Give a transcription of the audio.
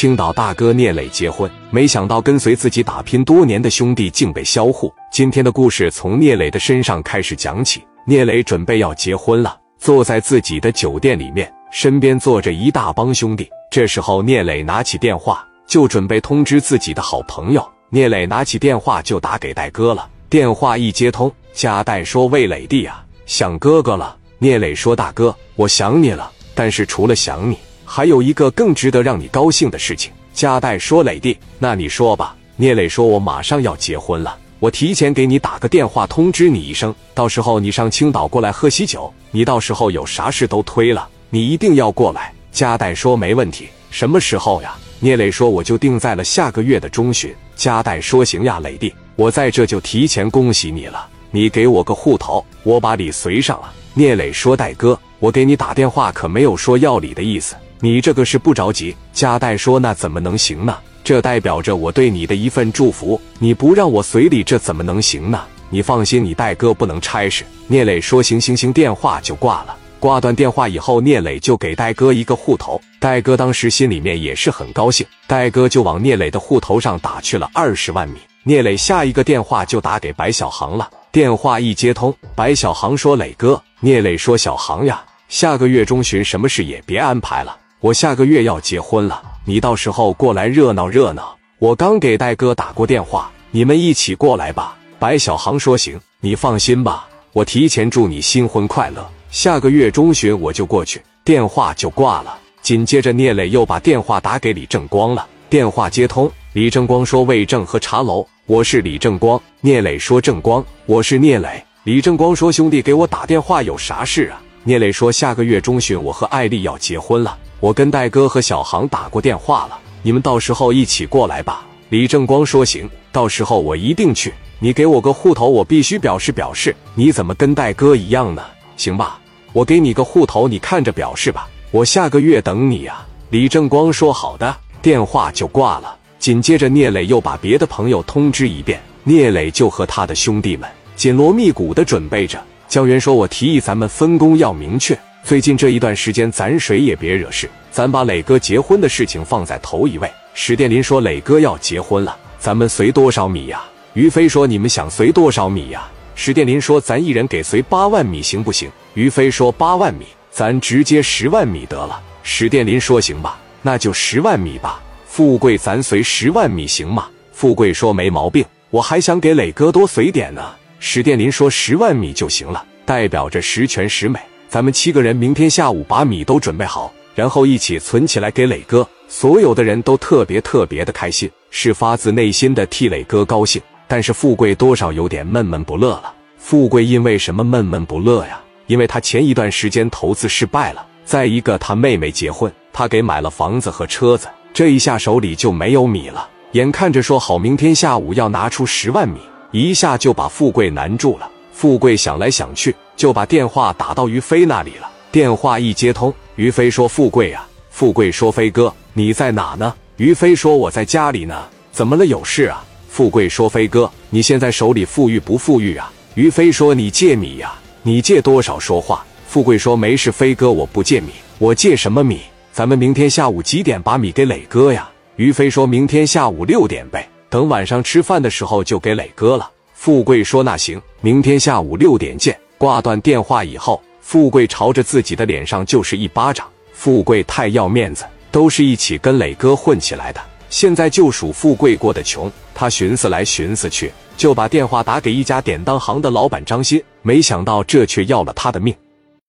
青岛大哥聂磊结婚，没想到跟随自己打拼多年的兄弟竟被销户。今天的故事从聂磊的身上开始讲起。聂磊准备要结婚了，坐在自己的酒店里面，身边坐着一大帮兄弟。这时候，聂磊拿起电话，就准备通知自己的好朋友。聂磊拿起电话就打给戴哥了。电话一接通，加代说：“魏磊弟啊，想哥哥了。”聂磊说：“大哥，我想你了，但是除了想你。”还有一个更值得让你高兴的事情，加代说：“磊弟，那你说吧。”聂磊说：“我马上要结婚了，我提前给你打个电话通知你一声，到时候你上青岛过来喝喜酒。你到时候有啥事都推了，你一定要过来。”加代说：“没问题，什么时候呀？”聂磊说：“我就定在了下个月的中旬。”加代说：“行呀，磊弟，我在这就提前恭喜你了。你给我个户头，我把礼随上了。”聂磊说：“戴哥，我给你打电话可没有说要礼的意思。”你这个是不着急，加代说那怎么能行呢？这代表着我对你的一份祝福，你不让我随礼，这怎么能行呢？你放心，你戴哥不能差事。聂磊说行行行，电话就挂了。挂断电话以后，聂磊就给戴哥一个户头，戴哥当时心里面也是很高兴，戴哥就往聂磊的户头上打去了二十万米。聂磊下一个电话就打给白小航了，电话一接通，白小航说磊哥，聂磊说小航呀，下个月中旬什么事也别安排了。我下个月要结婚了，你到时候过来热闹热闹。我刚给戴哥打过电话，你们一起过来吧。白小航说：“行，你放心吧，我提前祝你新婚快乐。下个月中旬我就过去。”电话就挂了。紧接着，聂磊又把电话打给李正光了。电话接通，李正光说：“魏正和茶楼，我是李正光。”聂磊说：“正光，我是聂磊。”李正光说：“兄弟，给我打电话有啥事啊？”聂磊说：“下个月中旬，我和艾丽要结婚了。”我跟戴哥和小航打过电话了，你们到时候一起过来吧。李正光说行，到时候我一定去。你给我个户头，我必须表示表示。你怎么跟戴哥一样呢？行吧，我给你个户头，你看着表示吧。我下个月等你呀。李正光说好的，电话就挂了。紧接着聂磊又把别的朋友通知一遍，聂磊就和他的兄弟们紧锣密鼓的准备着。江源说：“我提议咱们分工要明确。”最近这一段时间，咱谁也别惹事，咱把磊哥结婚的事情放在头一位。史殿林说：“磊哥要结婚了，咱们随多少米呀？”于飞说：“你们想随多少米呀？”史殿林说：“咱一人给随八万米，行不行？”于飞说：“八万米，咱直接十万米得了。”史殿林说：“行吧，那就十万米吧。”富贵，咱随十万米行吗？富贵说：“没毛病，我还想给磊哥多随点呢。”史殿林说：“十万米就行了，代表着十全十美。”咱们七个人明天下午把米都准备好，然后一起存起来给磊哥。所有的人都特别特别的开心，是发自内心的替磊哥高兴。但是富贵多少有点闷闷不乐了。富贵因为什么闷闷不乐呀？因为他前一段时间投资失败了，再一个他妹妹结婚，他给买了房子和车子，这一下手里就没有米了。眼看着说好明天下午要拿出十万米，一下就把富贵难住了。富贵想来想去。就把电话打到于飞那里了。电话一接通，于飞说：“富贵啊，富贵说飞哥你在哪呢？”于飞说：“我在家里呢。”怎么了？有事啊？富贵说：“飞哥，你现在手里富裕不富裕啊？”于飞说：“你借米呀？你借多少？说话。”富贵说：“没事，飞哥，我不借米，我借什么米？咱们明天下午几点把米给磊哥呀？”于飞说：“明天下午六点呗，等晚上吃饭的时候就给磊哥了。”富贵说：“那行，明天下午六点见。”挂断电话以后，富贵朝着自己的脸上就是一巴掌。富贵太要面子，都是一起跟磊哥混起来的，现在就属富贵过得穷。他寻思来寻思去，就把电话打给一家典当行的老板张鑫，没想到这却要了他的命。